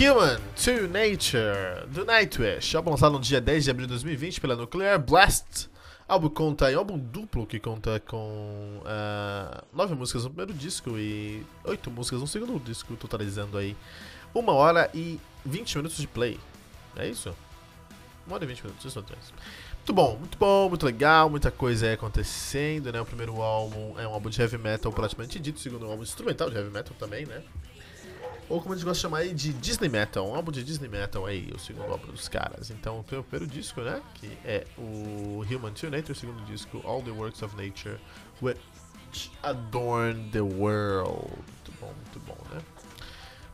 Human to Nature, do Nightwish, álbum lançado no dia 10 de abril de 2020 pela Nuclear Blast. Álbum conta, é um álbum duplo que conta com uh, nove músicas no primeiro disco e oito músicas no segundo disco, totalizando aí uma hora e 20 minutos de play. É isso? Uma hora e 20 minutos, isso três. Muito bom, muito bom, muito legal, muita coisa aí acontecendo, né? O primeiro álbum é um álbum de heavy metal praticamente dito, o segundo é um álbum instrumental de heavy metal também, né? Ou como eles gostam de chamar aí de Disney Metal, um álbum de Disney Metal aí, o segundo álbum dos caras. Então tem o primeiro disco, né, que é o Human to Nature, o segundo disco, All the Works of Nature, which adorn the world. Muito bom, muito bom, né?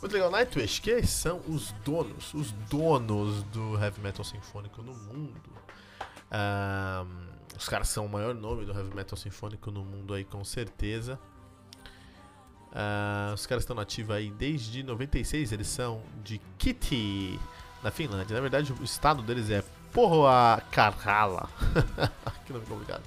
Muito legal, Nightwish, que são os donos, os donos do heavy metal sinfônico no mundo. Um, os caras são o maior nome do heavy metal sinfônico no mundo aí, com certeza. Uh, os caras estão nativos aí desde 96, eles são de Kitty, na Finlândia. Na verdade, o estado deles é Karhala. que nome complicado.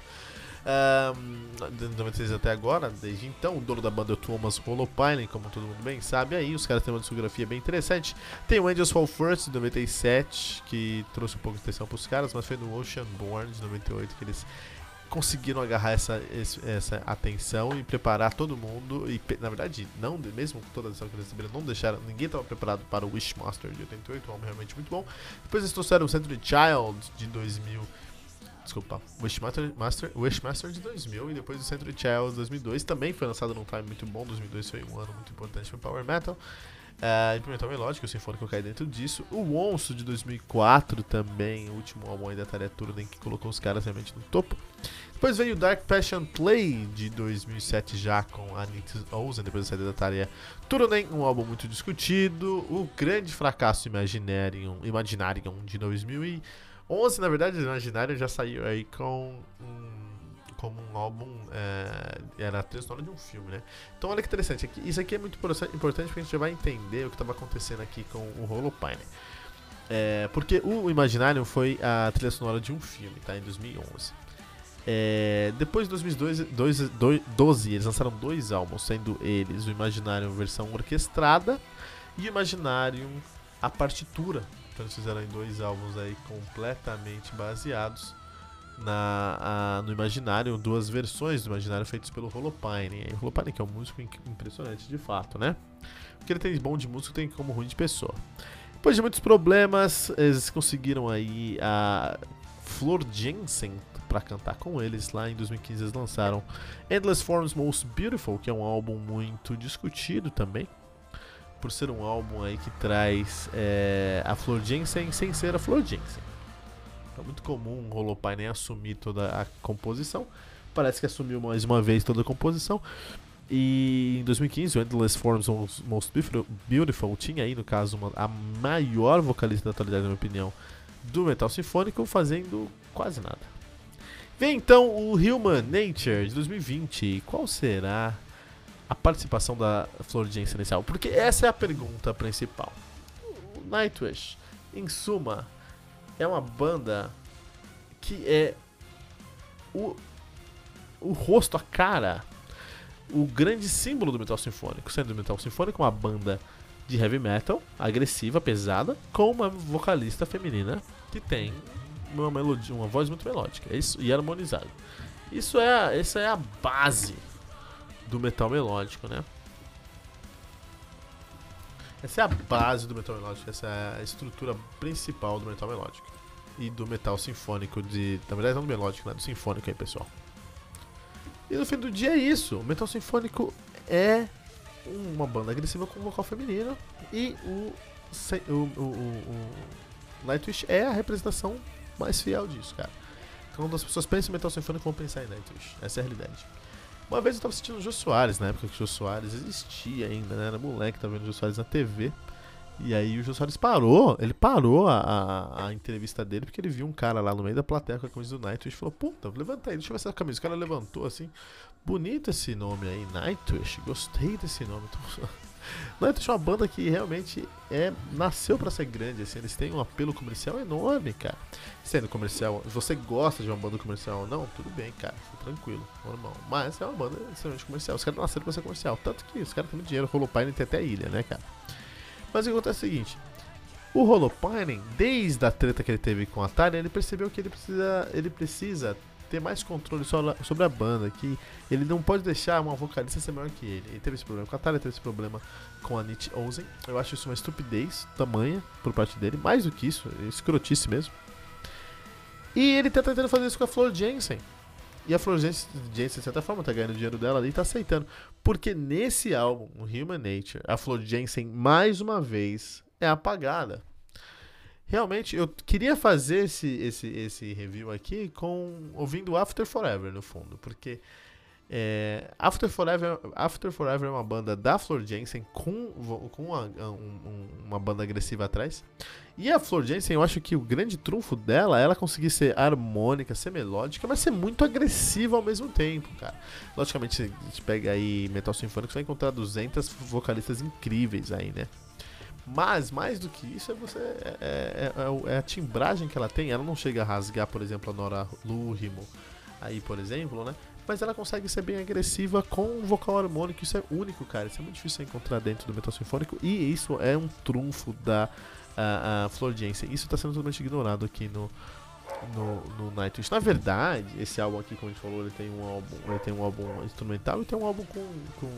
Um, de 96 até agora, desde então, o dono da banda é o Thomas Holopainen, como todo mundo bem sabe aí. Os caras têm uma discografia bem interessante. Tem o Angels Fall First de 97, que trouxe um pouco de atenção para os caras, mas foi no Ocean Born de 98 que eles conseguiram agarrar essa, essa atenção e preparar todo mundo. E na verdade, não mesmo com toda a atenção que eles receberam, não deixaram. Ninguém estava preparado para o Wishmaster de 88, um álbum realmente muito bom. Depois eles trouxeram o Century Child de 2000. Desculpa, Wishmaster, Master, Wishmaster de 2000 e depois o Century Child de 2002 também foi lançado num time muito bom. 2002 foi um ano muito importante para Power Metal. Uh, Implemental Melódico, o Sinfônico cai dentro disso. O Onço de 2004 também, o último álbum aí da Tarja Turunen que colocou os caras realmente no topo. Depois veio o Dark Passion Play de 2007 já com a Nix Ozen, depois da saída da Tarja Turunen, um álbum muito discutido. O grande fracasso Imaginarium, Imaginarium de 2011, na verdade, Imaginarium já saiu aí com como um álbum é, era a trilha sonora de um filme, né? Então olha que interessante, isso aqui é muito importante porque a gente já vai entender o que estava acontecendo aqui com o Holopine. É, porque o Imaginarium foi a trilha sonora de um filme, tá? Em 2011. É, depois de 2012, eles lançaram dois álbuns, sendo eles o Imaginarium versão orquestrada e o Imaginarium a partitura. Então eles fizeram dois álbuns aí completamente baseados na, a, no Imaginário, duas versões do Imaginário feitas pelo Holopine. O Holopine que é um músico impressionante de fato, né? O que ele tem de bom de músico tem como ruim de pessoa. Depois de muitos problemas, eles conseguiram aí a Flor Jensen para cantar com eles. Lá em 2015 eles lançaram Endless Forms Most Beautiful, que é um álbum muito discutido também. Por ser um álbum aí que traz é, a Flor Jensen sem ser a Flor Jensen. É muito comum o Holopai assumir toda a composição. Parece que assumiu mais uma vez toda a composição. E em 2015, o Endless Forms Most Beautiful tinha aí, no caso, uma, a maior vocalista da atualidade, na minha opinião, do metal sinfônico, fazendo quase nada. Vem então o Human Nature de 2020. Qual será a participação da Flor Jensen nesse álbum? Porque essa é a pergunta principal. O Nightwish, em suma, é uma banda que é o, o rosto, a cara, o grande símbolo do metal sinfônico, sendo o metal sinfônico uma banda de heavy metal, agressiva, pesada, com uma vocalista feminina que tem uma melodia, uma voz muito melódica isso, e harmonizada. Isso é, essa é a base do metal melódico, né? Essa é a base do metal melódico, essa é a estrutura principal do metal melódico. E do metal sinfônico de. Na verdade não do melódico, né? Do sinfônico aí, pessoal. E no fim do dia é isso. O metal sinfônico é uma banda agressiva com vocal feminino e o, o, o, o Nightwish é a representação mais fiel disso, cara. Então, quando as pessoas pensam em metal sinfônico, vão pensar em Nightwish. Essa é a realidade. Uma vez eu tava assistindo o Jô Soares, na época que o Jô Soares existia ainda, né? Era moleque, tava vendo o Jô Soares na TV. E aí o Jô Soares parou, ele parou a, a, a, entrevista dele porque ele viu um cara lá no meio da plateia com a camisa do Nightwish e falou, puta, levanta aí, deixa eu ver essa camisa. O cara levantou assim, bonito esse nome aí, Nightwish, gostei desse nome. Nightwish é uma banda que realmente é nasceu para ser grande, assim, eles têm um apelo comercial enorme, cara. Sendo comercial, você gosta de uma banda comercial ou não, tudo bem, cara, tranquilo, normal. Mas é uma banda extremamente comercial, os caras nasceram pra ser comercial, tanto que os caras têm muito dinheiro, rolou Pine tem até ilha, né, cara. Mas o que acontece é o seguinte: o Holopining, desde a treta que ele teve com a Atari, ele percebeu que ele precisa, ele precisa ter mais controle sobre a banda, que ele não pode deixar uma vocalista ser maior que ele. Ele teve esse problema com a Atari, teve esse problema com a Nietzsche Ozen. Eu acho isso uma estupidez tamanha por parte dele, mais do que isso, é escrotice mesmo. E ele tá tentando fazer isso com a Flor Jensen. E a Flor Jensen, de certa forma, tá ganhando dinheiro dela ali e tá aceitando. Porque nesse álbum, Human Nature, a Flor Jensen, mais uma vez, é apagada. Realmente, eu queria fazer esse, esse, esse review aqui com ouvindo After Forever, no fundo. Porque é, After, Forever, After Forever é uma banda da Flor Jensen com, com uma, um, uma banda agressiva atrás. E a Flor Jensen, eu acho que o grande trunfo dela é ela conseguir ser harmônica, ser melódica, mas ser muito agressiva ao mesmo tempo, cara. Logicamente, a gente pega aí Metal Sinfônico, você vai encontrar 200 vocalistas incríveis aí, né? Mas, mais do que isso, é, você, é, é, é, é a timbragem que ela tem. Ela não chega a rasgar, por exemplo, a Nora Lurimo aí, por exemplo, né? mas ela consegue ser bem agressiva com vocal harmônico. Isso é único, cara. Isso é muito difícil de encontrar dentro do metal sinfônico. E isso é um trunfo da a, a Flor Jensen. Isso está sendo totalmente ignorado aqui no, no, no Nightwish. Na verdade, esse álbum aqui, como a gente falou, ele tem um álbum, ele tem um álbum instrumental e tem um álbum com, com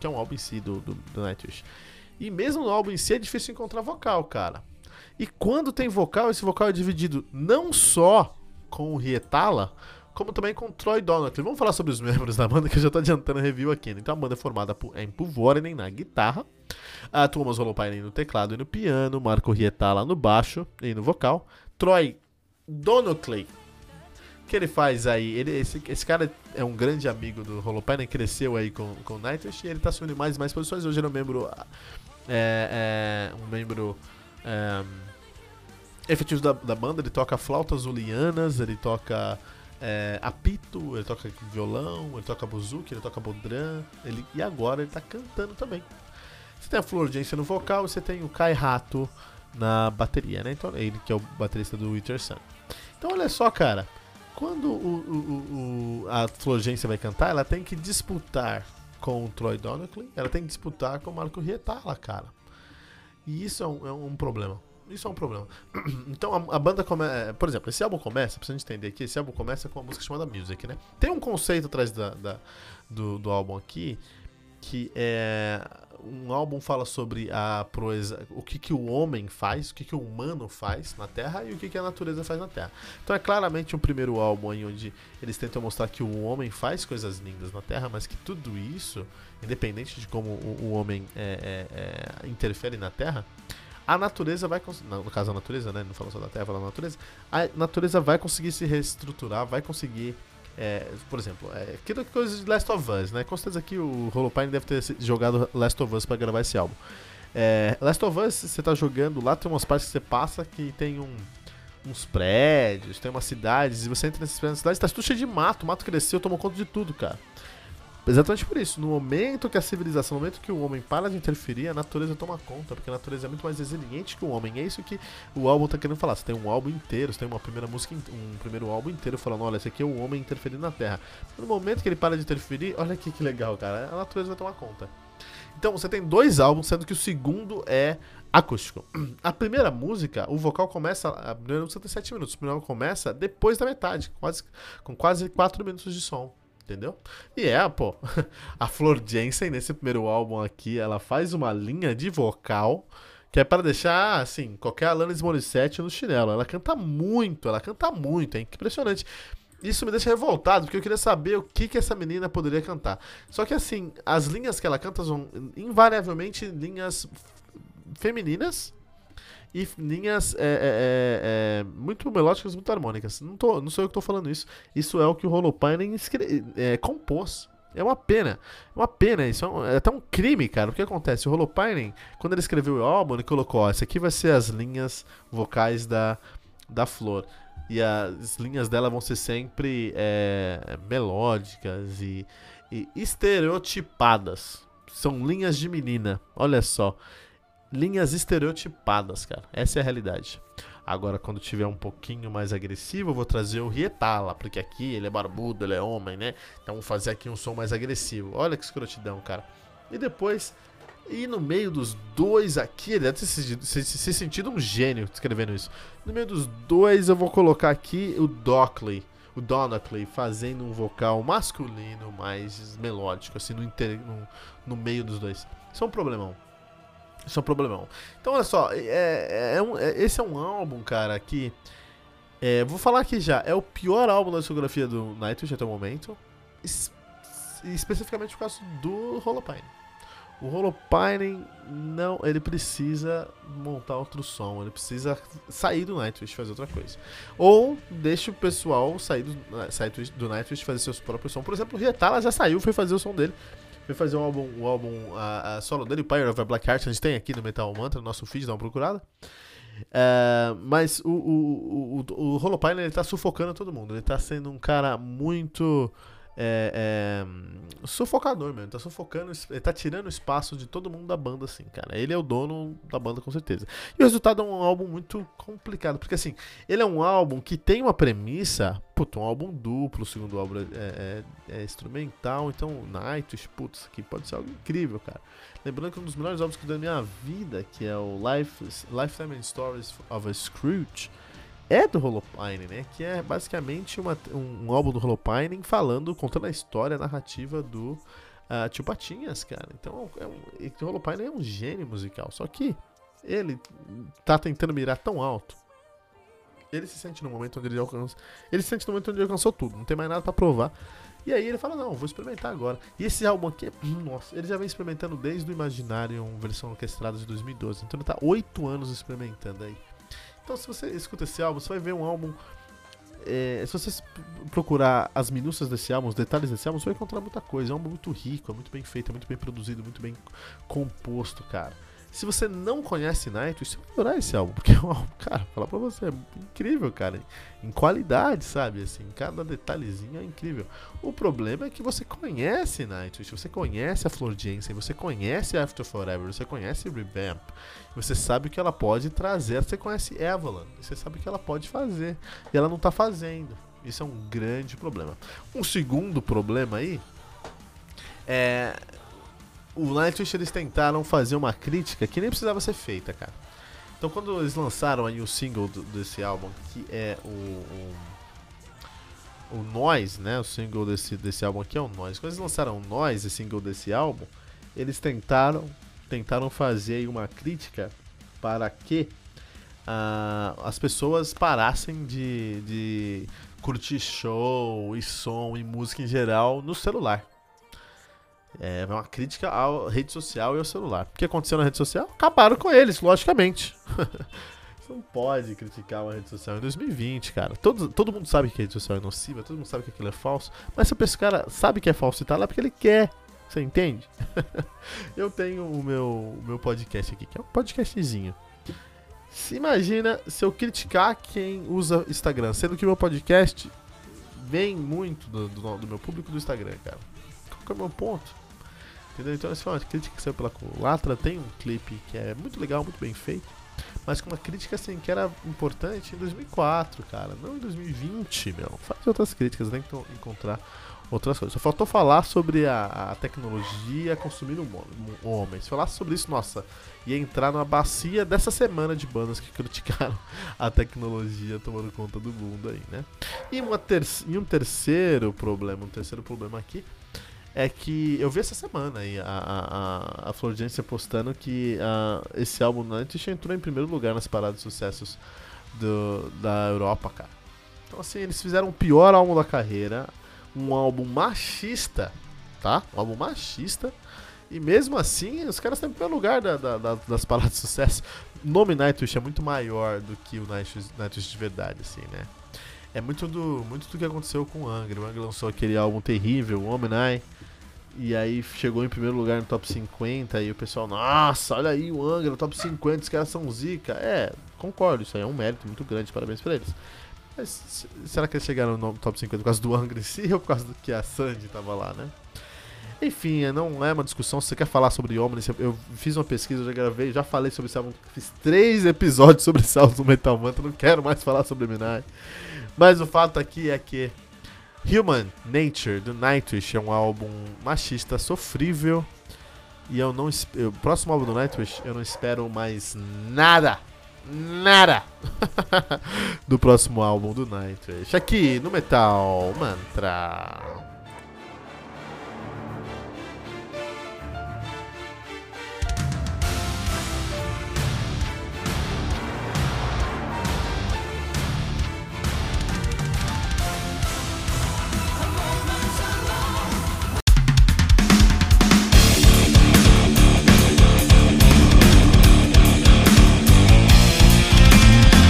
que é um álbum em si do, do, do Nightwish. E mesmo no álbum em si é difícil encontrar vocal, cara. E quando tem vocal, esse vocal é dividido não só com o Rietala, como também com Troy Donald. Vamos falar sobre os membros da banda, que eu já tô adiantando a review aqui. Né? Então a banda é formada por Empu Vorenen na guitarra, a Thomas Holopainen no teclado e no piano, Marco Rietala no baixo e no vocal, Troy Donoclay, que ele faz aí, ele, esse, esse cara é um grande amigo do Holopainen, cresceu aí com, com o Nightwish e ele tá assumindo mais e mais posições, hoje ele é um membro, é, é, um membro... É, efetivo da, da banda, ele toca flautas julianas, ele toca é, apito, ele toca violão, ele toca buzuki, ele toca bodran, ele, e agora ele tá cantando também. Você tem a Flor Jensen no vocal, você tem o Kai Rato na bateria, né? Então ele que é o baterista do Winter Sun. Então olha só, cara, quando o, o, o, a Flor Jensen vai cantar, ela tem que disputar com o Troy Donockley, ela tem que disputar com o Marco Rietala, cara. E isso é um, é um problema. Isso é um problema. Então a, a banda começa. É, por exemplo, esse álbum começa, gente entender aqui, esse álbum começa com uma música chamada Music, né? Tem um conceito atrás da, da do, do álbum aqui que é um álbum fala sobre a proeza, o que, que o homem faz, o que, que o humano faz na Terra e o que, que a natureza faz na Terra. Então é claramente um primeiro álbum aí onde eles tentam mostrar que o homem faz coisas lindas na Terra, mas que tudo isso, independente de como o, o homem é, é, é, interfere na Terra, a natureza vai no caso a natureza, né, não falo só da Terra, falo da natureza, a natureza vai conseguir se reestruturar, vai conseguir é, por exemplo, é, aquilo coisa de Last of Us, né? Com certeza que o Holopine deve ter jogado Last of Us para gravar esse álbum. É, Last of Us, você tá jogando lá, tem umas partes que você passa que tem um, uns prédios, tem umas cidades, e você entra nessas cidades, tá tudo cheio de mato, o mato cresceu, tomou conta de tudo, cara. Exatamente por isso. No momento que a civilização, no momento que o homem para de interferir, a natureza toma conta, porque a natureza é muito mais resiliente que o homem. É isso que o álbum tá querendo falar. Você tem um álbum inteiro, você tem uma primeira música, um primeiro álbum inteiro falando, olha, esse aqui é o homem interferindo na Terra. No momento que ele para de interferir, olha aqui que legal, cara. A natureza vai tomar conta. Então você tem dois álbuns, sendo que o segundo é acústico. A primeira música, o vocal começa. A primeira música tem 7 minutos. O primeiro começa depois da metade, quase, com quase 4 minutos de som entendeu? E é, pô, a Flor Jensen, nesse primeiro álbum aqui, ela faz uma linha de vocal que é para deixar, assim, qualquer Alanis Morissette no chinelo. Ela canta muito, ela canta muito, é impressionante. isso me deixa revoltado, porque eu queria saber o que, que essa menina poderia cantar. Só que assim, as linhas que ela canta são invariavelmente linhas femininas e linhas é, é, é, é, muito melódicas, muito harmônicas. Não, tô, não sou eu que estou falando isso. Isso é o que o Holopainen é, compôs. É uma pena. É uma pena. Isso é, um, é, até um crime, cara. O que acontece? O Holopainen, quando ele escreveu o álbum, ele colocou: ó, esse aqui vai ser as linhas vocais da, da Flor. E as linhas dela vão ser sempre é, melódicas e, e estereotipadas. São linhas de menina. Olha só linhas estereotipadas, cara. Essa é a realidade. Agora, quando tiver um pouquinho mais agressivo, eu vou trazer o Rietala, porque aqui ele é barbudo, ele é homem, né? Então vou fazer aqui um som mais agressivo. Olha que escrotidão, cara. E depois, e no meio dos dois aqui, ele deve ter se, se, se sentido um gênio escrevendo isso. No meio dos dois, eu vou colocar aqui o Dockley, o Donacley, fazendo um vocal masculino mais melódico, assim, no, inter, no, no meio dos dois. Isso é um problemão. Isso é um problemão. Então, olha só, é, é, é um, é, esse é um álbum, cara, que. É, vou falar aqui já, é o pior álbum da discografia do Nightwish até o momento. Es, especificamente por causa do Holopine. O Holopine não, ele precisa montar outro som, ele precisa sair do Nightwish fazer outra coisa. Ou deixa o pessoal sair do, sair do Nightwish fazer seus próprios sons. Por exemplo, o Rietala já saiu, foi fazer o som dele foi fazer um álbum, um álbum a, a solo dele, Pyre of a Black Heart, a gente tem aqui no Metal Mantra, no nosso feed, dá uma procurada. Uh, mas o, o, o, o Holopine ele tá sufocando todo mundo. Ele tá sendo um cara muito é, é, sufocador mesmo. Tá sufocando, tá tirando espaço de todo mundo da banda, assim, cara. Ele é o dono da banda, com certeza. E o resultado é um álbum muito complicado, porque assim, ele é um álbum que tem uma premissa, puto, um álbum duplo, o segundo álbum é, é, é instrumental, então Nightwish, putz, aqui pode ser algo incrível, cara. Lembrando que um dos melhores álbuns que eu dei na minha vida, que é o Life, Lifetime and Stories of a Scrooge, é do Holopine, né? Que é basicamente uma, um, um, álbum do Holopine falando, contando a história, a narrativa do uh, Tio Patinhas, cara. Então, é um, o Holopine é um gênio musical. Só que ele tá tentando mirar tão alto. Ele se sente no momento onde ele alcança. Ele se sente no momento onde ele alcançou tudo, não tem mais nada para provar. E aí ele fala, não, vou experimentar agora. E esse álbum aqui, nossa, ele já vem experimentando desde o Imaginarium, versão orquestrada de 2012. Então ele tá oito anos experimentando aí. Então, se você escuta esse álbum, você vai ver um álbum. É, se você procurar as minúcias desse álbum, os detalhes desse álbum, você vai encontrar muita coisa. É um álbum muito rico, é muito bem feito, é muito bem produzido, muito bem composto, cara. Se você não conhece Nightwish, você vai adorar esse álbum, porque é um álbum, cara, falar pra você, é incrível, cara. Em qualidade, sabe? Assim, cada detalhezinho é incrível. O problema é que você conhece Nightwish, você conhece a Flor Jensen, você conhece After Forever, você conhece Revamp, você sabe o que ela pode trazer, você conhece Evelyn, você sabe o que ela pode fazer, e ela não tá fazendo. Isso é um grande problema. Um segundo problema aí é o Nightwish eles tentaram fazer uma crítica que nem precisava ser feita, cara. Então quando eles lançaram aí o single do, desse álbum, que é o, o, o Noise, né? O single desse, desse álbum aqui é o Noise. Quando eles lançaram o Noise, o single desse álbum, eles tentaram tentaram fazer uma crítica para que uh, as pessoas parassem de, de curtir show e som e música em geral no celular. É uma crítica à rede social e ao celular. O que aconteceu na rede social? Acabaram com eles, logicamente. Você não pode criticar uma rede social em 2020, cara. Todo, todo mundo sabe que a rede social é nociva, todo mundo sabe que aquilo é falso. Mas se esse cara sabe que é falso e tá lá é porque ele quer. Você entende? eu tenho o meu, o meu podcast aqui, que é um podcastzinho. Se imagina se eu criticar quem usa Instagram, sendo que meu podcast vem muito do, do, do meu público do Instagram, cara. Qual é o meu ponto? Entendeu? Então, essa foi uma crítica que saiu pela Culatra. Tem um clipe que é muito legal, muito bem feito. Mas com uma crítica assim que era importante em 2004, cara. Não em 2020, meu. Faz outras críticas, tem que encontrar outras coisas. Só faltou falar sobre a, a tecnologia consumindo homens. Falasse sobre isso, nossa, ia entrar numa bacia dessa semana de bandas que criticaram a tecnologia tomando conta do mundo aí, né? E, uma ter e um terceiro problema, um terceiro problema aqui é que eu vi essa semana aí a, a, a Florgência postando que uh, esse álbum Nightwish entrou em primeiro lugar nas paradas de sucessos do, da Europa, cara. Então, assim, eles fizeram o pior álbum da carreira, um álbum machista, tá? Um álbum machista. E mesmo assim, os caras estão em primeiro lugar da, da, da, das paradas de sucesso. O nome Nightwish é muito maior do que o Nightwish, Nightwish de verdade, assim, né? É muito do, muito do que aconteceu com o Angra. O Angra lançou aquele álbum terrível, o Omni, e aí chegou em primeiro lugar no top 50 e o pessoal, nossa, olha aí o Angra, top 50, os caras são zica. É, concordo, isso aí é um mérito muito grande, parabéns pra eles. Mas será que eles chegaram no top 50 por causa do Angra em si ou por causa do que a Sandy tava lá, né? Enfim, não é uma discussão. Se você quer falar sobre Omni, eu fiz uma pesquisa, já gravei, já falei sobre esse álbum. Fiz três episódios sobre esse álbum do Metal Mantra. Não quero mais falar sobre Minai. Mas o fato aqui é que Human Nature do Nightwish é um álbum machista sofrível. E eu não. O próximo álbum do Nightwish eu não espero mais nada. Nada do próximo álbum do Nightwish. Aqui no Metal Mantra.